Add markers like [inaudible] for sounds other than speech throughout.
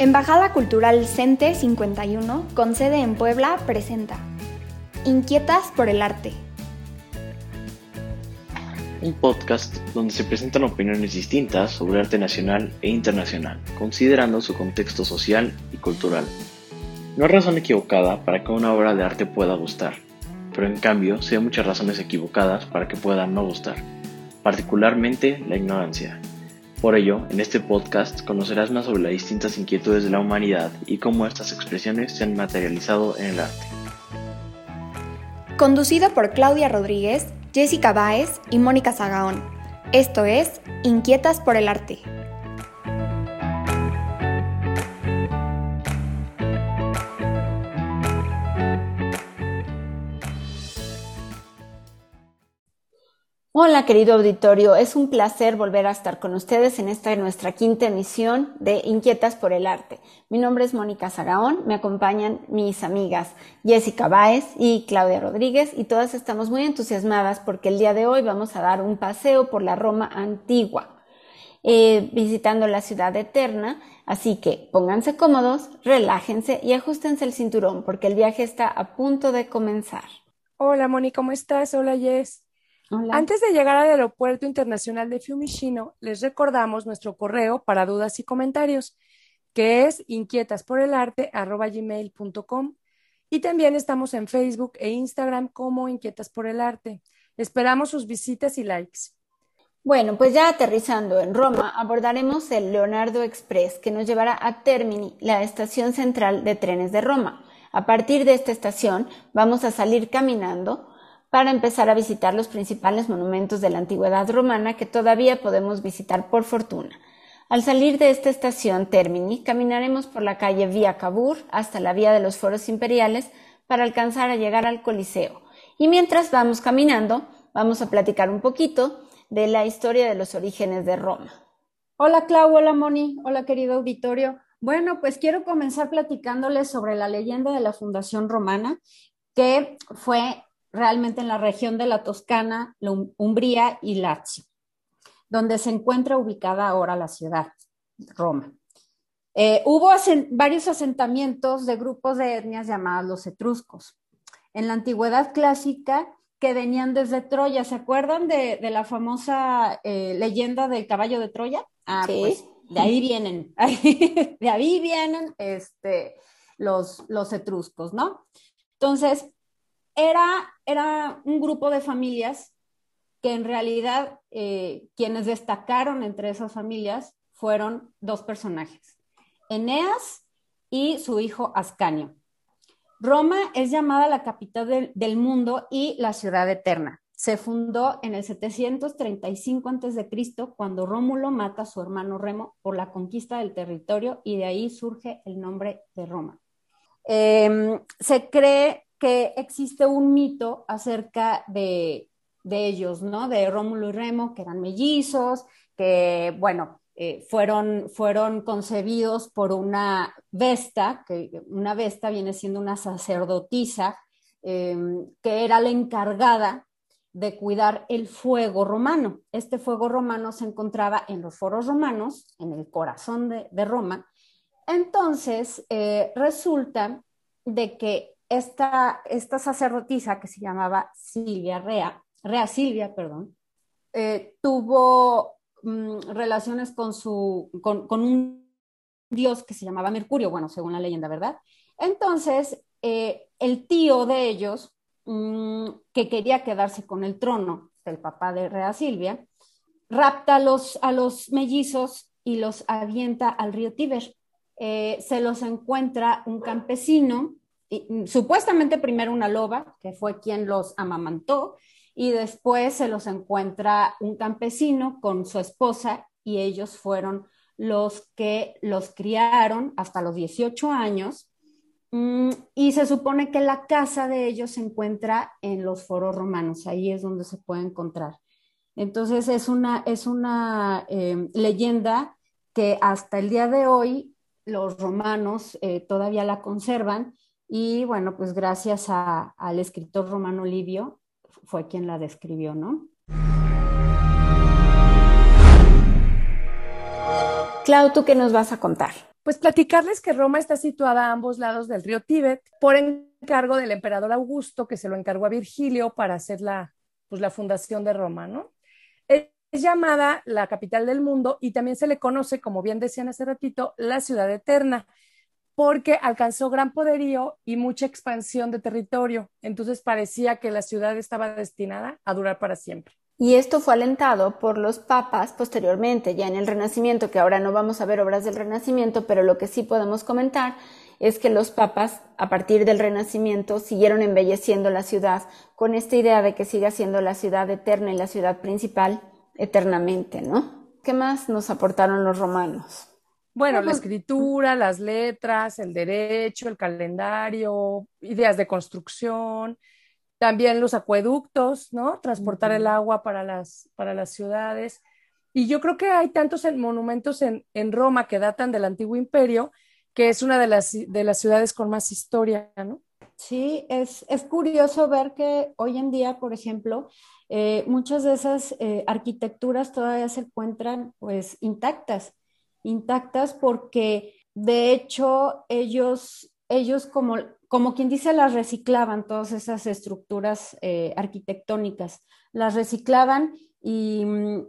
Embajada Cultural CENTE 51, con sede en Puebla, presenta Inquietas por el Arte. Un podcast donde se presentan opiniones distintas sobre arte nacional e internacional, considerando su contexto social y cultural. No hay razón equivocada para que una obra de arte pueda gustar, pero en cambio sí hay muchas razones equivocadas para que pueda no gustar, particularmente la ignorancia. Por ello, en este podcast conocerás más sobre las distintas inquietudes de la humanidad y cómo estas expresiones se han materializado en el arte. Conducido por Claudia Rodríguez, Jessica Báez y Mónica Zagaón. Esto es Inquietas por el Arte. Hola querido auditorio, es un placer volver a estar con ustedes en esta nuestra quinta emisión de Inquietas por el Arte. Mi nombre es Mónica Zagaón, me acompañan mis amigas Jessica Báez y Claudia Rodríguez y todas estamos muy entusiasmadas porque el día de hoy vamos a dar un paseo por la Roma antigua, eh, visitando la ciudad eterna, así que pónganse cómodos, relájense y ajustense el cinturón porque el viaje está a punto de comenzar. Hola Mónica, ¿cómo estás? Hola Jess. Antes de llegar al Aeropuerto Internacional de Fiumicino, les recordamos nuestro correo para dudas y comentarios, que es inquietasporelarte.com y también estamos en Facebook e Instagram como Inquietas por el Arte. Esperamos sus visitas y likes. Bueno, pues ya aterrizando en Roma, abordaremos el Leonardo Express, que nos llevará a Termini, la estación central de trenes de Roma. A partir de esta estación vamos a salir caminando para empezar a visitar los principales monumentos de la antigüedad romana que todavía podemos visitar por fortuna. Al salir de esta estación Termini, caminaremos por la calle Vía Cabur hasta la Vía de los Foros Imperiales para alcanzar a llegar al Coliseo. Y mientras vamos caminando, vamos a platicar un poquito de la historia de los orígenes de Roma. Hola Clau, hola Moni, hola querido auditorio. Bueno, pues quiero comenzar platicándoles sobre la leyenda de la Fundación Romana, que fue realmente en la región de la Toscana, la Umbría y Lazio, donde se encuentra ubicada ahora la ciudad, Roma. Eh, hubo varios asentamientos de grupos de etnias llamadas los etruscos. En la antigüedad clásica, que venían desde Troya, ¿se acuerdan de, la famosa eh, leyenda del caballo de Troya? Ah, pues de ahí vienen, [laughs] de ahí vienen este, los, los etruscos, ¿no? Entonces, era, un grupo de familias que en realidad eh, quienes destacaron entre esas familias fueron dos personajes, Eneas y su hijo Ascanio. Roma es llamada la capital del mundo y la ciudad eterna. Se fundó en el 735 a.C. cuando Rómulo mata a su hermano Remo por la conquista del territorio y de ahí surge el nombre de Roma. Em, se cree que existe un mito acerca de, ellos, ¿no? De Rómulo y Remo, que eran mellizos, que, bueno, eh, fueron, fueron concebidos por una Vesta, que una Vesta viene siendo una sacerdotisa, em, que era la encargada de cuidar el fuego romano. Este fuego romano se encontraba en los foros romanos, en el corazón de, Roma. Entonces, eh, resulta de que esta, esta sacerdotisa que se llamaba Silvia Rea, Rea Silvia, perdón, eh, tuvo mm, relaciones con, su, con, un dios que se llamaba Mercurio, bueno, según la leyenda, ¿verdad? Entonces, eh, el tío de ellos, mm, que quería quedarse con el trono del papá de Rea Silvia, rapta a los, a los mellizos y los avienta al río Tíber. Eh, se los encuentra un campesino Mm, supuestamente primero una loba, que fue quien los amamantó, y después se los encuentra un campesino con su esposa y ellos fueron los que los criaron hasta los 18 años Mm, y se supone que la casa de ellos se encuentra en los foros romanos, ahí es donde se puede encontrar. Entonces es una, es una em, leyenda que hasta el día de hoy los romanos eh, todavía la conservan y bueno, pues gracias al escritor romano Livio fue quien la describió, ¿no? Clau, ¿tú qué nos vas a contar? Pues platicarles que Roma está situada a ambos lados del río Tíbet por encargo del emperador Augusto, que se lo encargó a Virgilio para hacer la, pues, la fundación de Roma, ¿no? Es llamada la capital del mundo y también se le conoce, como bien decían hace ratito, la ciudad eterna, porque alcanzó gran poderío y mucha expansión de territorio. Entonces parecía que la ciudad estaba destinada a durar para siempre. Y esto fue alentado por los papas posteriormente, ya en el Renacimiento, que ahora no vamos a ver obras del Renacimiento, pero lo que sí podemos comentar es que los papas, a partir del Renacimiento, siguieron embelleciendo la ciudad con esta idea de que siga siendo la ciudad eterna y la ciudad principal eternamente, ¿no? ¿Qué más nos aportaron los romanos? Bueno, la escritura, las letras, el derecho, el calendario, ideas de construcción, también los acueductos, ¿no? Transportar el agua para las, para las ciudades. Y yo creo que hay tantos monumentos en, en, Roma que datan del antiguo imperio, que es una de las, de las ciudades con más historia, ¿no? Sí, es, es curioso ver que hoy en día, por ejemplo, eh, muchas de esas eh, arquitecturas todavía se encuentran pues intactas, intactas porque de hecho ellos, ellos como como quien dice, las reciclaban, todas esas estructuras eh, arquitectónicas, las reciclaban y mm,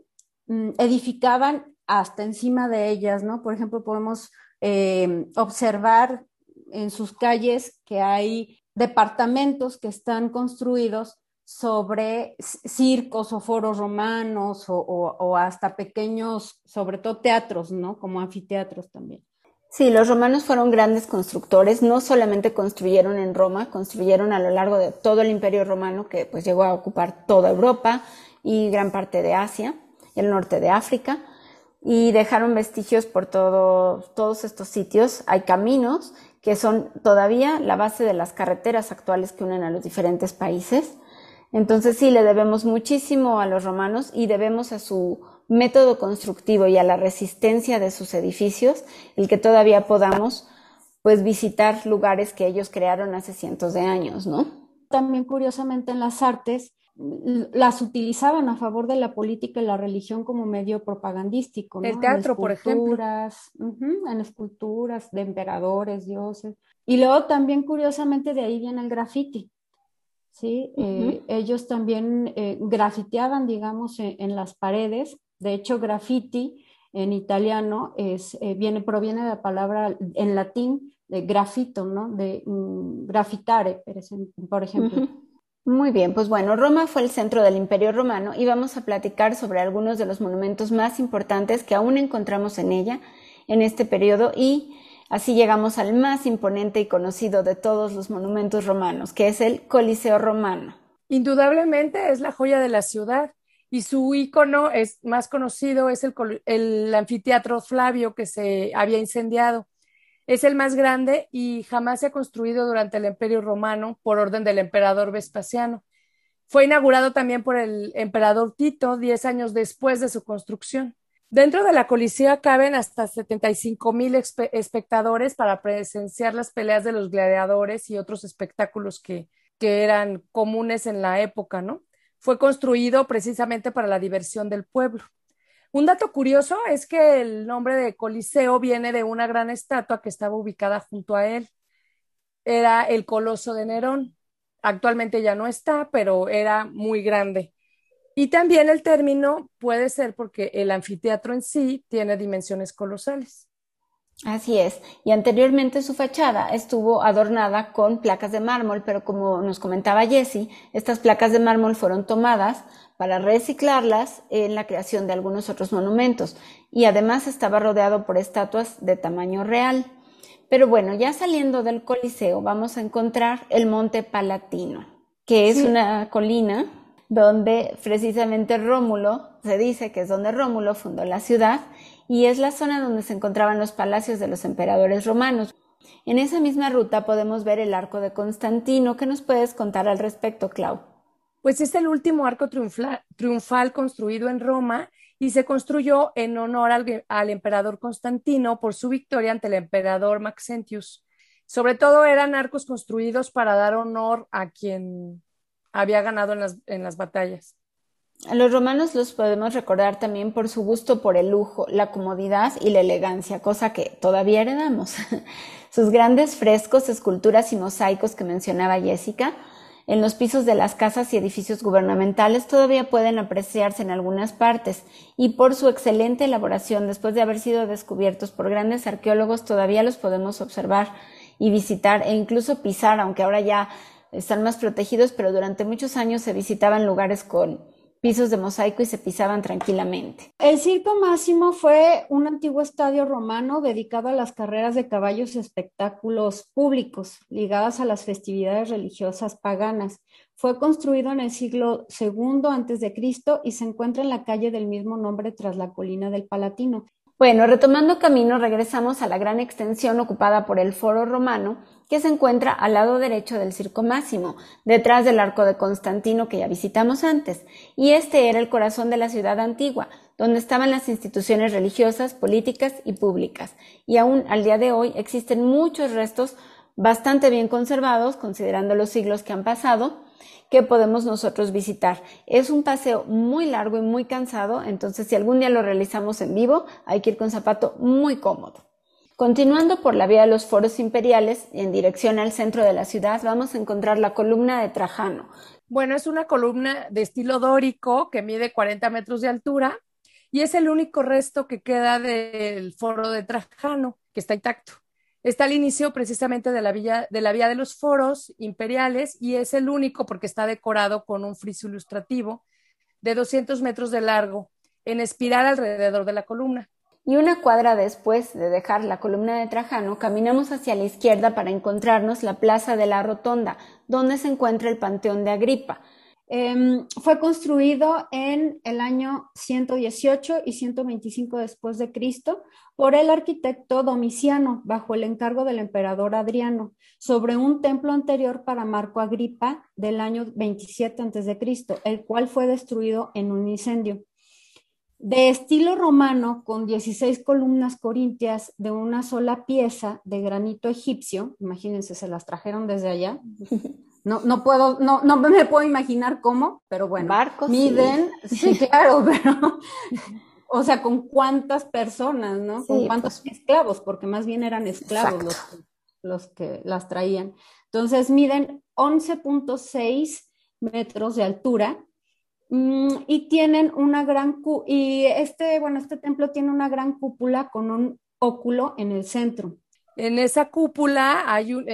mm, edificaban hasta encima de ellas, ¿no? Por ejemplo, podemos eh, observar en sus calles que hay departamentos que están construidos sobre circos o foros romanos o, hasta pequeños, sobre todo teatros, ¿no? Como anfiteatros también. Sí, los romanos fueron grandes constructores, no solamente construyeron en Roma, construyeron a lo largo de todo el imperio romano que pues llegó a ocupar toda Europa y gran parte de Asia el norte de África y dejaron vestigios por todos estos sitios. Hay caminos que son todavía la base de las carreteras actuales que unen a los diferentes países. Entonces sí, le debemos muchísimo a los romanos y debemos a su método constructivo y a la resistencia de sus edificios, el que todavía podamos pues visitar lugares que ellos crearon hace cientos de años, ¿no? También curiosamente en las artes las utilizaban a favor de la política y la religión como medio propagandístico. ¿no? El teatro, por ejemplo. en esculturas de emperadores, dioses. Y luego también curiosamente de ahí viene el graffiti. ¿Sí? Eh, ellos también eh, grafiteaban, digamos, en, las paredes de hecho, graffiti en italiano es, eh, viene, proviene de la palabra en latín de grafito, ¿no? De mm, grafitare, por ejemplo. Muy bien, pues bueno, Roma fue el centro del Imperio Romano y vamos a platicar sobre algunos de los monumentos más importantes que aún encontramos en ella en este periodo y así llegamos al más imponente y conocido de todos los monumentos romanos, que es el Coliseo romano. Indudablemente es la joya de la ciudad y su icono es más conocido es el, el, anfiteatro Flavio que se había incendiado. Es el más grande y jamás se ha construido durante el Imperio Romano por orden del emperador Vespasiano. Fue inaugurado también por el emperador Tito diez años después de su construcción. Dentro de la Colisea caben hasta 75 mil espectadores para presenciar las peleas de los gladiadores y otros espectáculos que, que eran comunes en la época, ¿no? fue construido precisamente para la diversión del pueblo. Un dato curioso es que el nombre de Coliseo viene de una gran estatua que estaba ubicada junto a él. Era el Coloso de Nerón. Actualmente ya no está, pero era muy grande. Y también el término puede ser porque el anfiteatro en sí tiene dimensiones colosales. Así es. Y anteriormente su fachada estuvo adornada con placas de mármol, pero como nos comentaba Jessie, estas placas de mármol fueron tomadas para reciclarlas en la creación de algunos otros monumentos y además estaba rodeado por estatuas de tamaño real. Pero bueno, ya saliendo del Coliseo vamos a encontrar el Monte Palatino, que es una colina donde precisamente Rómulo, se dice que es donde Rómulo fundó la ciudad y es la zona donde se encontraban los palacios de los emperadores romanos. En esa misma ruta podemos ver el arco de Constantino. ¿Qué nos puedes contar al respecto, Clau? Pues es el último arco triunfal, construido en Roma y se construyó en honor al, al, emperador Constantino por su victoria ante el emperador Maxentius. Sobre todo eran arcos construidos para dar honor a quien había ganado en las, en las batallas. A los romanos los podemos recordar también por su gusto por el lujo, la comodidad y la elegancia, cosa que todavía heredamos. [laughs] Sus grandes frescos, esculturas y mosaicos que mencionaba Jessica en los pisos de las casas y edificios gubernamentales todavía pueden apreciarse en algunas partes y por su excelente elaboración después de haber sido descubiertos por grandes arqueólogos todavía los podemos observar y visitar e incluso pisar, aunque ahora ya están más protegidos, pero durante muchos años se visitaban lugares con pisos de mosaico y se pisaban tranquilamente. El Circo Máximo fue un antiguo estadio romano dedicado a las carreras de caballos y espectáculos públicos ligadas a las festividades religiosas paganas. Fue construido en el siglo II a.C. y se encuentra en la calle del mismo nombre tras la colina del Palatino. Bueno, retomando camino, regresamos a la gran extensión ocupada por el Foro Romano, que se encuentra al lado derecho del Circo Máximo, detrás del Arco de Constantino que ya visitamos antes, y este era el corazón de la ciudad antigua, donde estaban las instituciones religiosas, políticas y públicas, y aún al día de hoy existen muchos restos bastante bien conservados, considerando los siglos que han pasado, que podemos nosotros visitar. Es un paseo muy largo y muy cansado, entonces si algún día lo realizamos en vivo, hay que ir con zapato muy cómodo. Continuando por la vía de los foros imperiales en dirección al centro de la ciudad, vamos a encontrar la columna de Trajano. Bueno, es una columna de estilo dórico que mide 40 metros de altura y es el único resto que queda del foro de Trajano, que está intacto. Está al inicio precisamente de la, vía, de la vía de los foros imperiales y es el único porque está decorado con un friso ilustrativo de 200 metros de largo en espiral alrededor de la columna. Y una cuadra después de dejar la columna de Trajano, caminamos hacia la izquierda para encontrarnos la Plaza de la Rotonda, donde se encuentra el Panteón de Agripa, Em, fue construido en el año 118 y 125 después de Cristo por el arquitecto Domiciano bajo el encargo del emperador Adriano sobre un templo anterior para Marco Agripa del año 27 antes de Cristo, el cual fue destruido en un incendio. De estilo romano, con 16 columnas corintias de una sola pieza de granito egipcio, imagínense, se las trajeron desde allá. [laughs] No, no puedo, no, no me puedo imaginar cómo, pero bueno. Barcos. Miden, [laughs] sí, claro, pero, o sea, con cuántas personas, ¿no? Con cuántos pues. esclavos, porque más bien eran esclavos los que, los que las traían. Entonces, miden 11.6 metros de altura y tienen una gran, y este, bueno, este templo tiene una gran cúpula con un óculo en el centro. En esa cúpula hay un,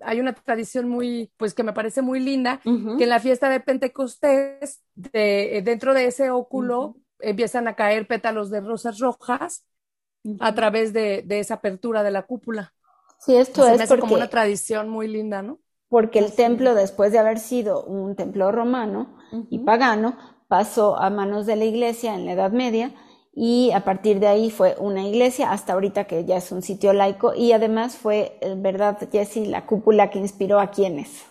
hay una tradición muy, pues que me parece muy linda, que en la fiesta de Pentecostés, de, dentro de ese óculo, empiezan a caer pétalos de rosas rojas a través de, esa apertura de la cúpula. Sí, esto es como una tradición muy linda, ¿no? Porque el templo, después de haber sido un templo romano y pagano, pasó a manos de la iglesia en la Edad Media y a partir de ahí fue una iglesia hasta ahorita que ya es un sitio laico y además fue, eh, ¿verdad, Jessie, la cúpula que inspiró a quiénes?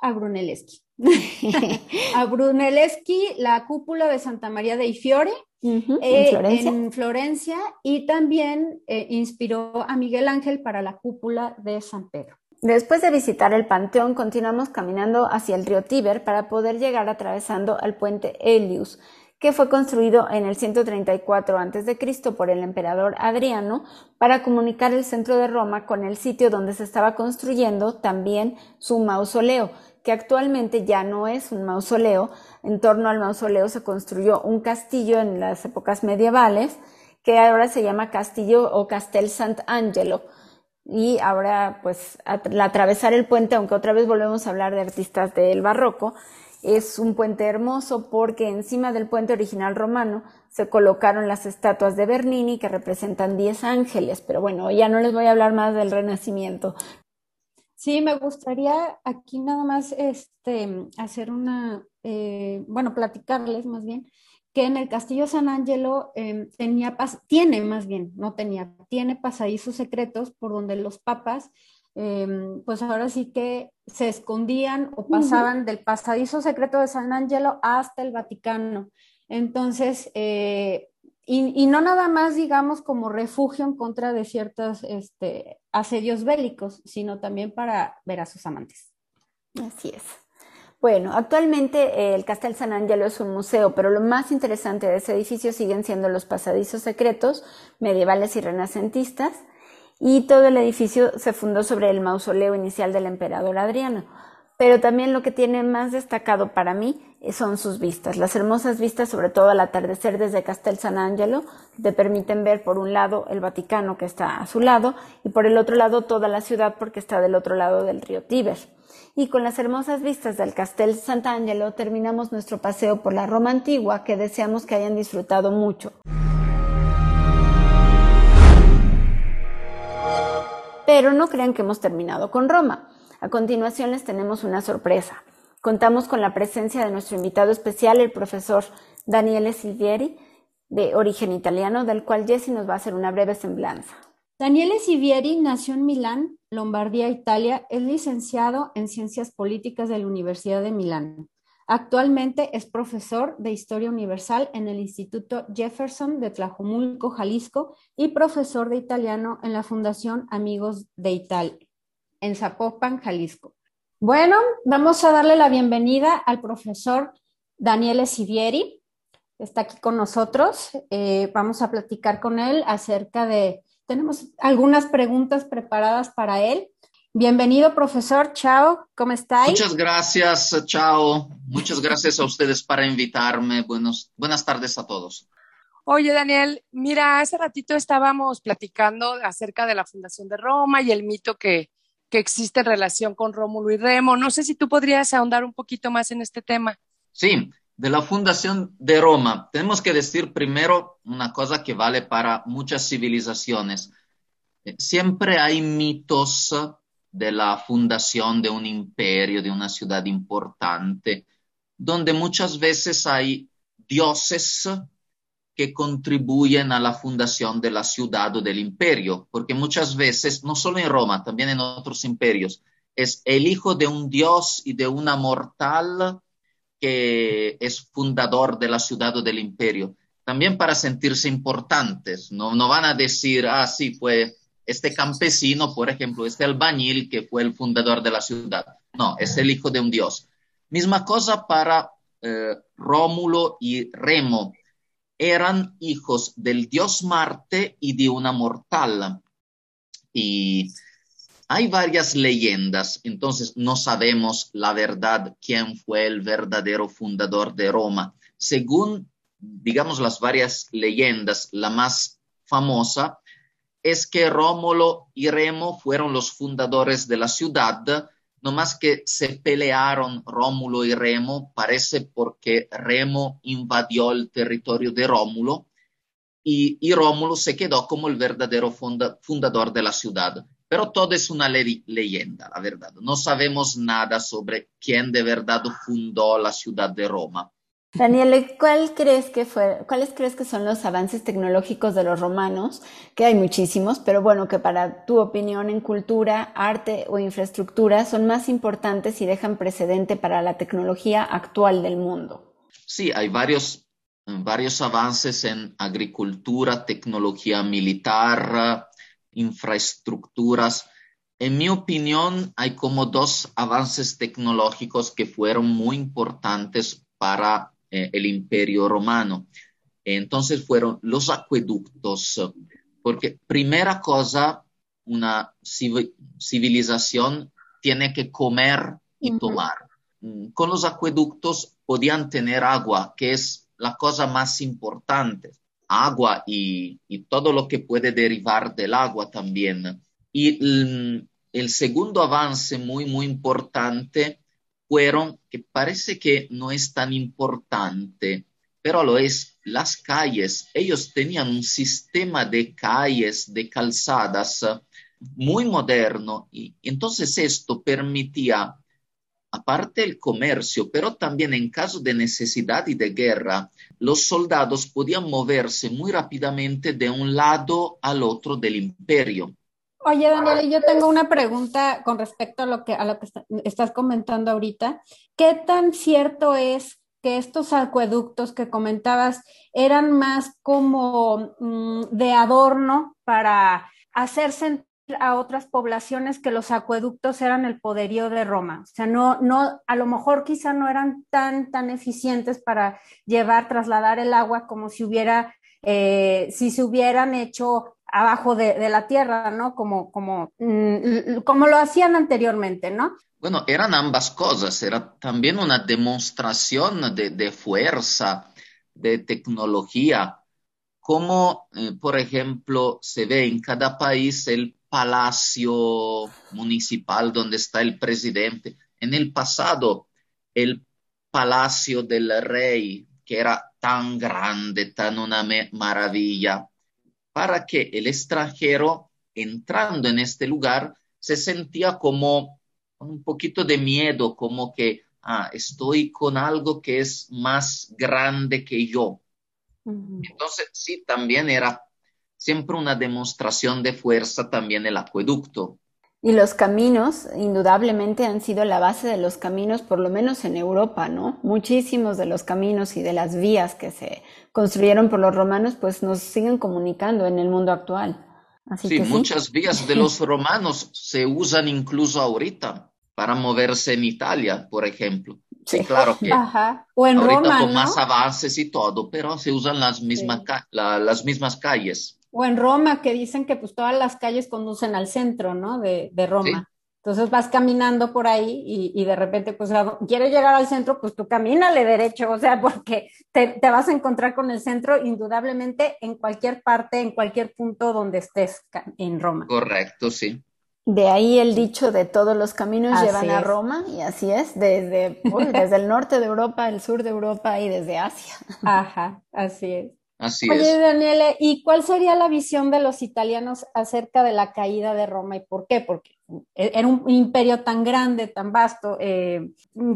A Brunelleschi. [laughs] a Brunelleschi, la cúpula de Santa María dei Fiore eh, ¿En, Florencia? y también eh, inspiró a Miguel Ángel para la cúpula de San Pedro. Después de visitar el panteón, continuamos caminando hacia el río Tíber para poder llegar atravesando al puente Helius, que fue construido en el 134 a.C. por el emperador Adriano para comunicar el centro de Roma con el sitio donde se estaba construyendo también su mausoleo, que actualmente ya no es un mausoleo. En torno al mausoleo se construyó un castillo en las épocas medievales, que ahora se llama Castillo o Castel Sant'Angelo. Y ahora, pues, atravesar el puente, aunque otra vez volvemos a hablar de artistas del barroco, es un puente hermoso porque encima del puente original romano se colocaron las estatuas de Bernini que representan 10 ángeles, pero bueno, ya no les voy a hablar más del Renacimiento. Sí, me gustaría aquí nada más este, hacer una, eh, bueno, platicarles más bien que en el Castillo San Angelo em, tenía, tiene más bien, no tenía, tiene pasadizos secretos por donde los papas, em, pues ahora sí que se escondían o pasaban del pasadizo secreto de San Angelo hasta el Vaticano. Entonces, eh, y, no nada más, digamos, como refugio en contra de ciertos este, asedios bélicos, sino también para ver a sus amantes. Así es. Bueno, actualmente eh, el Castel San Angelo es un museo, pero lo más interesante de ese edificio siguen siendo los pasadizos secretos medievales y renacentistas, y todo el edificio se fundó sobre el mausoleo inicial del emperador Adriano. Pero también lo que tiene más destacado para mí eh, son sus vistas, las hermosas vistas, sobre todo al atardecer desde Castel San Angelo, te permiten ver por un lado el Vaticano que está a su lado y por el otro lado toda la ciudad porque está del otro lado del río Tíber. Y con las hermosas vistas del Castel Sant'Angelo terminamos nuestro paseo por la Roma antigua que deseamos que hayan disfrutado mucho. Pero no crean que hemos terminado con Roma. A continuación les tenemos una sorpresa. Contamos con la presencia de nuestro invitado especial, el profesor Daniele Silvieri, de origen italiano, del cual Jesse nos va a hacer una breve semblanza. Daniele Sivieri nació en Milán, Lombardía, Italia. Es licenciado en Ciencias Políticas de la Universidad de Milán. Actualmente es profesor de Historia Universal en el Instituto Jefferson de Tlajomulco, Jalisco, y profesor de italiano en la Fundación Amigos de Italia, en Zapopan, Jalisco. Bueno, vamos a darle la bienvenida al profesor Daniele Sivieri. Está aquí con nosotros. Eh, vamos a platicar con él acerca de tenemos algunas preguntas preparadas para él. Bienvenido, profesor. Chao, ¿cómo estáis? Muchas gracias, chao. Muchas gracias a ustedes para invitarme. Buenos, buenas tardes a todos. Oye, Daniel, mira, hace ratito estábamos platicando acerca de la Fundación de Roma y el mito que, que existe en relación con Rómulo y Remo. No sé si tú podrías ahondar un poquito más en este tema. Sí, de la fundación de Roma, tenemos que decir primero una cosa que vale para muchas civilizaciones. Eh, siempre hay mitos de la fundación de un imperio, de una ciudad importante, donde muchas veces hay dioses que contribuyen a la fundación de la ciudad o del imperio, porque muchas veces, no solo en Roma, también en otros imperios, es el hijo de un dios y de una mortal que es fundador de la ciudad o del imperio, también para sentirse importantes. No, van a decir, ah, sí, fue este campesino, por ejemplo, este albañil que fue el fundador de la ciudad. No, es el hijo de un dios. Misma cosa para eh, Rómulo y Remo. Eran hijos del dios Marte y de una mortal. Y hay varias leyendas, entonces no sabemos la verdad quién fue el verdadero fundador de Roma. Según, digamos, las varias leyendas, la más famosa es que Rómulo y Remo fueron los fundadores de la ciudad, no más que se pelearon Rómulo y Remo, parece porque Remo invadió el territorio de Rómulo y, y Rómulo se quedó como el verdadero fundador de la ciudad. Pero todo es una leyenda, la verdad. No sabemos nada sobre quién de verdad fundó la ciudad de Roma. Daniel, ¿cuál crees que fue, ¿cuáles crees que son los avances tecnológicos de los romanos? Que hay muchísimos, pero bueno, que para tu opinión en cultura, arte o infraestructura son más importantes y dejan precedente para la tecnología actual del mundo. Sí, hay varios, varios avances en agricultura, tecnología militar, infraestructuras. En mi opinión, hay como dos avances tecnológicos que fueron muy importantes para eh, el imperio romano. Entonces fueron los acueductos, porque primera cosa, una civilización tiene que comer y tomar. Mm, con los acueductos podían tener agua, que es la cosa más importante agua y, todo lo que puede derivar del agua también. Y el, segundo avance muy, muy importante fueron, que parece que no es tan importante, pero lo es, las calles. Ellos tenían un sistema de calles, de calzadas muy moderno y entonces esto permitía aparte el comercio, pero también en caso de necesidad y de guerra, los soldados podían moverse muy rápidamente de un lado al otro del imperio. Oye, Daniel, yo tengo una pregunta con respecto a lo que, a lo que estás comentando ahorita. ¿Qué tan cierto es que estos acueductos que comentabas eran más como mm, de adorno para hacer sentir a otras poblaciones que los acueductos eran el poderío de Roma. O sea, no, no, a lo mejor quizá no eran tan, tan eficientes para llevar, trasladar el agua como si hubiera, eh, si se hubieran hecho abajo de, la tierra, ¿no? Como, como, mm, como lo hacían anteriormente, ¿no? Bueno, eran ambas cosas, era también una demostración de, fuerza, de tecnología, como eh, por ejemplo se ve en cada país el palacio municipal donde está el presidente. En el pasado, el palacio del rey, que era tan grande, tan una maravilla, para que el extranjero entrando en este lugar se sentía como un poquito de miedo, como que ah, estoy con algo que es más grande que yo. Entonces, sí, también era siempre una demostración de fuerza también el acueducto. Y los caminos, indudablemente, han sido la base de los caminos, por lo menos en Europa, ¿no? Muchísimos de los caminos y de las vías que se construyeron por los romanos, pues nos siguen comunicando en el mundo actual. sí, muchas vías de los [laughs] romanos se usan incluso ahorita para moverse en Italia, por ejemplo. Sí, claro que o en Roma, con más avances y todo, pero se usan las mismas, las mismas calles. O en Roma, que dicen que pues todas las calles conducen al centro, ¿no? De, de Roma. Entonces vas caminando por ahí y, de repente, pues, quieres llegar al centro, pues tú camínale derecho, o sea, porque te, vas a encontrar con el centro indudablemente en cualquier parte, en cualquier punto donde estés en Roma. Correcto, sí. De ahí el dicho de todos los caminos llevan a Roma, y así es, desde, desde el norte de Europa, el sur de Europa y desde Asia. Ajá, así es. Así Oye, Daniele, ¿y cuál sería la visión de los italianos acerca de la caída de Roma y por qué? Porque era un imperio tan grande, tan vasto, eh,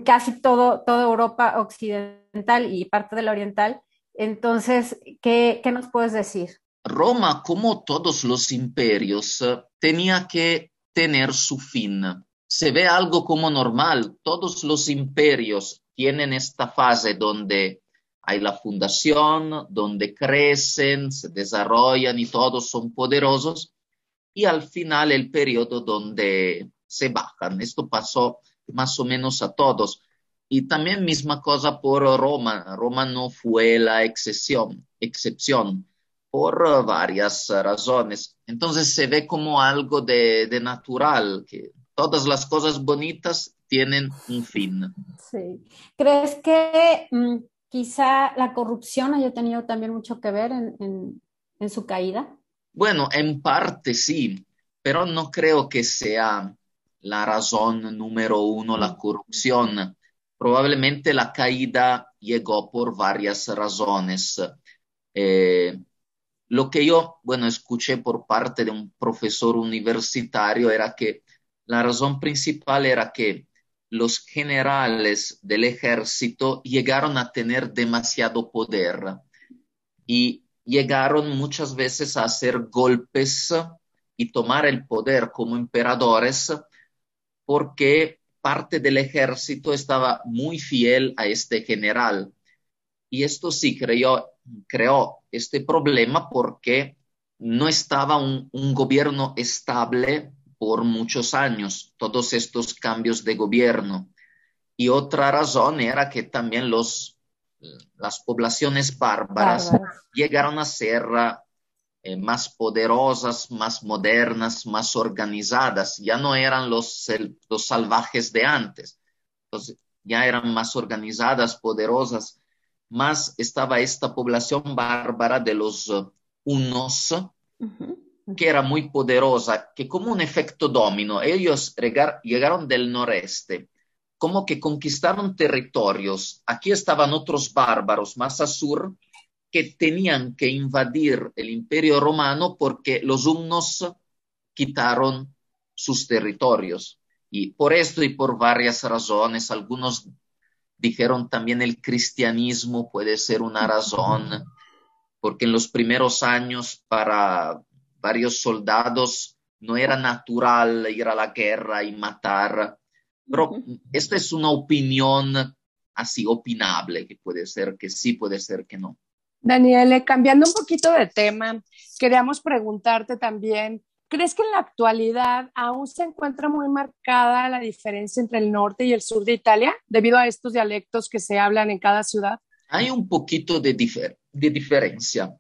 casi todo, toda Europa occidental y parte de la oriental. Entonces, ¿qué, ¿qué nos puedes decir? Roma, como todos los imperios, tenía que tener su fin. Se ve algo como normal. Todos los imperios tienen esta fase donde hay la fundación, donde crecen, se desarrollan y todos son poderosos, y al final el periodo donde se bajan. Esto pasó más o menos a todos. Y también misma cosa por Roma. Roma no fue la excepción, excepción por varias razones. Entonces se ve como algo de, de natural, que todas las cosas bonitas tienen un fin. Sí. ¿Crees que mm, quizá la corrupción haya tenido también mucho que ver en, su caída. Bueno, en parte sí, pero no creo que sea la razón número uno la corrupción. Probablemente la caída llegó por varias razones. Eh, lo que yo, bueno, escuché por parte de un profesor universitario era que la razón principal era que los generales del ejército llegaron a tener demasiado poder y llegaron muchas veces a hacer golpes y tomar el poder como emperadores porque parte del ejército estaba muy fiel a este general. Y esto sí creó, creó este problema porque no estaba un, un gobierno estable por muchos años, todos estos cambios de gobierno. Y otra razón era que también los, las poblaciones bárbaras llegaron a ser eh, más poderosas, más modernas, más organizadas. Ya no eran los, los salvajes de antes. Entonces, ya eran más organizadas, poderosas. Más estaba esta población bárbara de los uh, unos, que era muy poderosa, que como un efecto domino, ellos llegaron del noreste, como que conquistaron territorios. Aquí estaban otros bárbaros más al sur que tenían que invadir el imperio romano porque los humnos quitaron sus territorios. Y por esto y por varias razones, algunos dijeron también el cristianismo puede ser una razón, porque en los primeros años para varios soldados no era natural ir a la guerra y matar. Pero esta es una opinión así opinable, que puede ser que sí, puede ser que no. Daniele, cambiando un poquito de tema, queríamos preguntarte también, ¿crees que en la actualidad aún se encuentra muy marcada la diferencia entre el norte y el sur de Italia debido a estos dialectos que se hablan en cada ciudad? Hay un poquito de, de diferencia.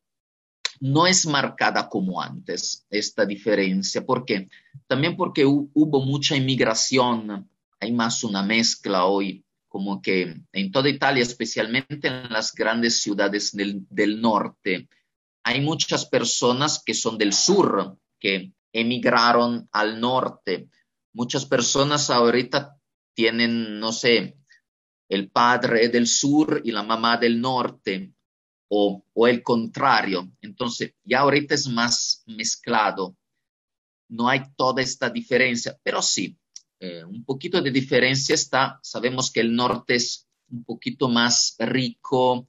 No es marcada como antes esta diferencia. ¿Por qué? También porque hubo mucha inmigración, hay más una mezcla hoy como que en toda Italia, especialmente en las grandes ciudades del, norte, hay muchas personas que son del sur, que emigraron al norte. Muchas personas ahorita tienen, no sé, el padre del sur y la mamá del norte, o, el contrario. Entonces, ya ahorita es más mezclado. No hay toda esta diferencia, pero sí, eh, un poquito de diferencia está, sabemos que el norte es un poquito más rico,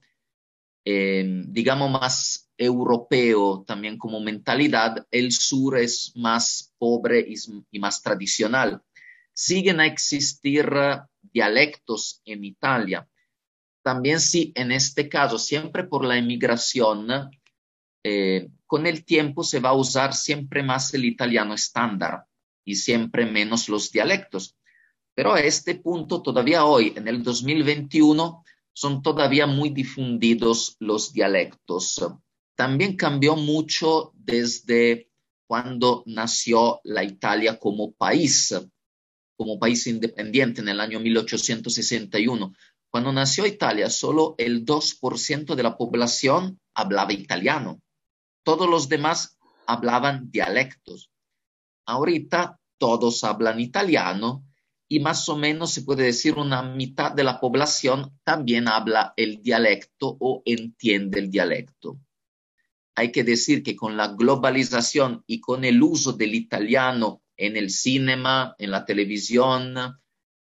eh, digamos más europeo también como mentalidad, el sur es más pobre y, y más tradicional. Siguen a existir dialectos en Italia. También sí, en este caso, siempre por la emigración, eh, con el tiempo se va a usar siempre más el italiano estándar y siempre menos los dialectos. Pero a este punto, todavía hoy, en el 2021, son todavía muy difundidos los dialectos. También cambió mucho desde cuando nació la Italia como país, como país independiente en el año 1861. Cuando nació Italia, solo el 2% de la población hablaba italiano. Todos los demás hablaban dialectos. Ahorita todos hablan italiano y más o menos se puede decir una mitad de la población también habla el dialecto o entiende el dialecto. Hay que decir que con la globalización y con el uso del italiano en el cine, en la televisión,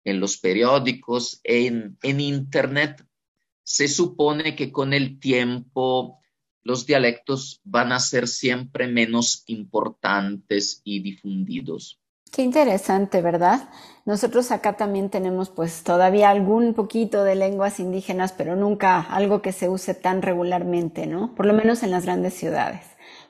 en los periódicos, en, en Internet, se supone que con el tiempo los dialectos van a ser siempre menos importantes y difundidos. Qué interesante, ¿verdad? Nosotros acá también tenemos pues todavía algún poquito de lenguas indígenas, pero nunca algo que se use tan regularmente, ¿no? Por lo menos en las grandes ciudades.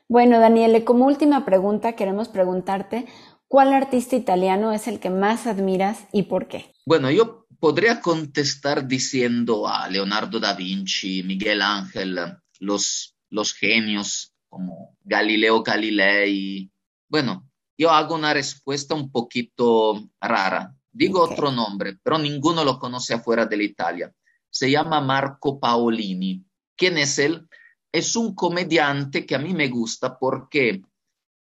Bueno, Daniele, como última pregunta queremos preguntarte, ¿cuál artista italiano es el que más admiras y por qué? Bueno, yo podría contestar diciendo a Leonardo da Vinci, Miguel Ángel, los los genios como Galileo Galilei. Bueno, yo hago una respuesta un poquito rara. Digo otro nombre, pero ninguno lo conoce afuera de la Italia. Se llama Marco Paolini. ¿Quién es él? Es un comediante que a mí me gusta porque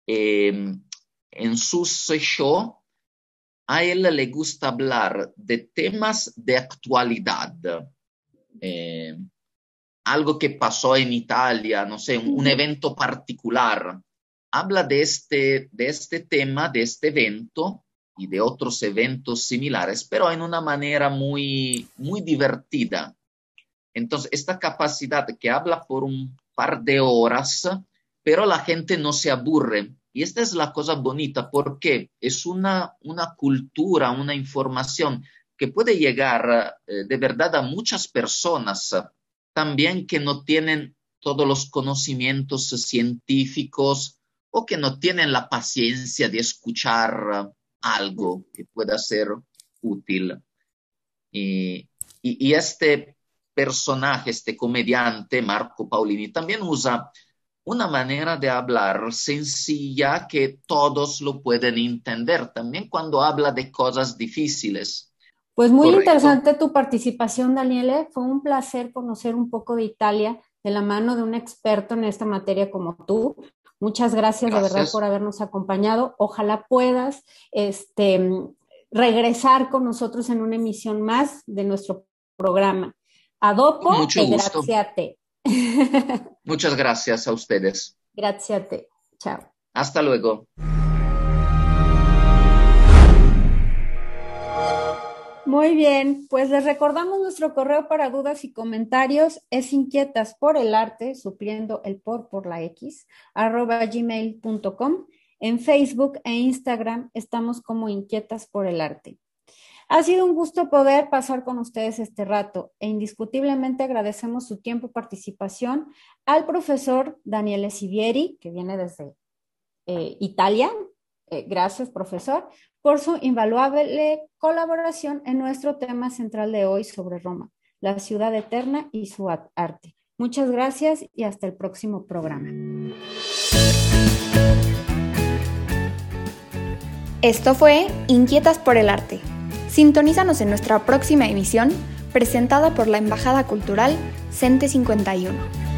em, en sus shows a él le gusta hablar de temas de actualidad. Eh, algo que pasó en Italia, no sé, un, evento particular. Habla de este, de este tema, de este evento y de otros eventos similares, pero en una manera muy, muy divertida. Entonces, esta capacidad que habla por un par de horas, pero la gente no se aburre. Y esta es la cosa bonita porque es una, una cultura, una información que puede llegar eh, de verdad a muchas personas también que no tienen todos los conocimientos científicos o que no tienen la paciencia de escuchar algo que pueda ser útil. Y, este personaje, este comediante, Marco Paulini, también usa una manera de hablar sencilla que todos lo pueden entender, también cuando habla de cosas difíciles. Pues muy interesante tu participación, Daniele. Fue un placer conocer un poco de Italia de la mano de un experto en esta materia como tú. Muchas gracias, de verdad por habernos acompañado. Ojalá puedas este, regresar con nosotros en una emisión más de nuestro programa. Adopo Mucho e graciate. [laughs] Muchas gracias a ustedes. Graciate. Chao. Hasta luego. Muy bien, pues les recordamos nuestro correo para dudas y comentarios. Es inquietas por el arte, supliendo el por por la X, arroba gmail.com. En Facebook e Instagram estamos como inquietas por el arte. Ha sido un gusto poder pasar con ustedes este rato e indiscutiblemente agradecemos su tiempo y participación al profesor Daniele Sivieri, que viene desde eh, Italia. Eh, gracias, profesor, por su invaluable colaboración en nuestro tema central de hoy sobre Roma, la ciudad eterna y su arte. Muchas gracias y hasta el próximo programa. Esto fue Inquietas por el Arte Sintonízanos en nuestra próxima emisión, presentada por la Embajada Cultural CENTE 51.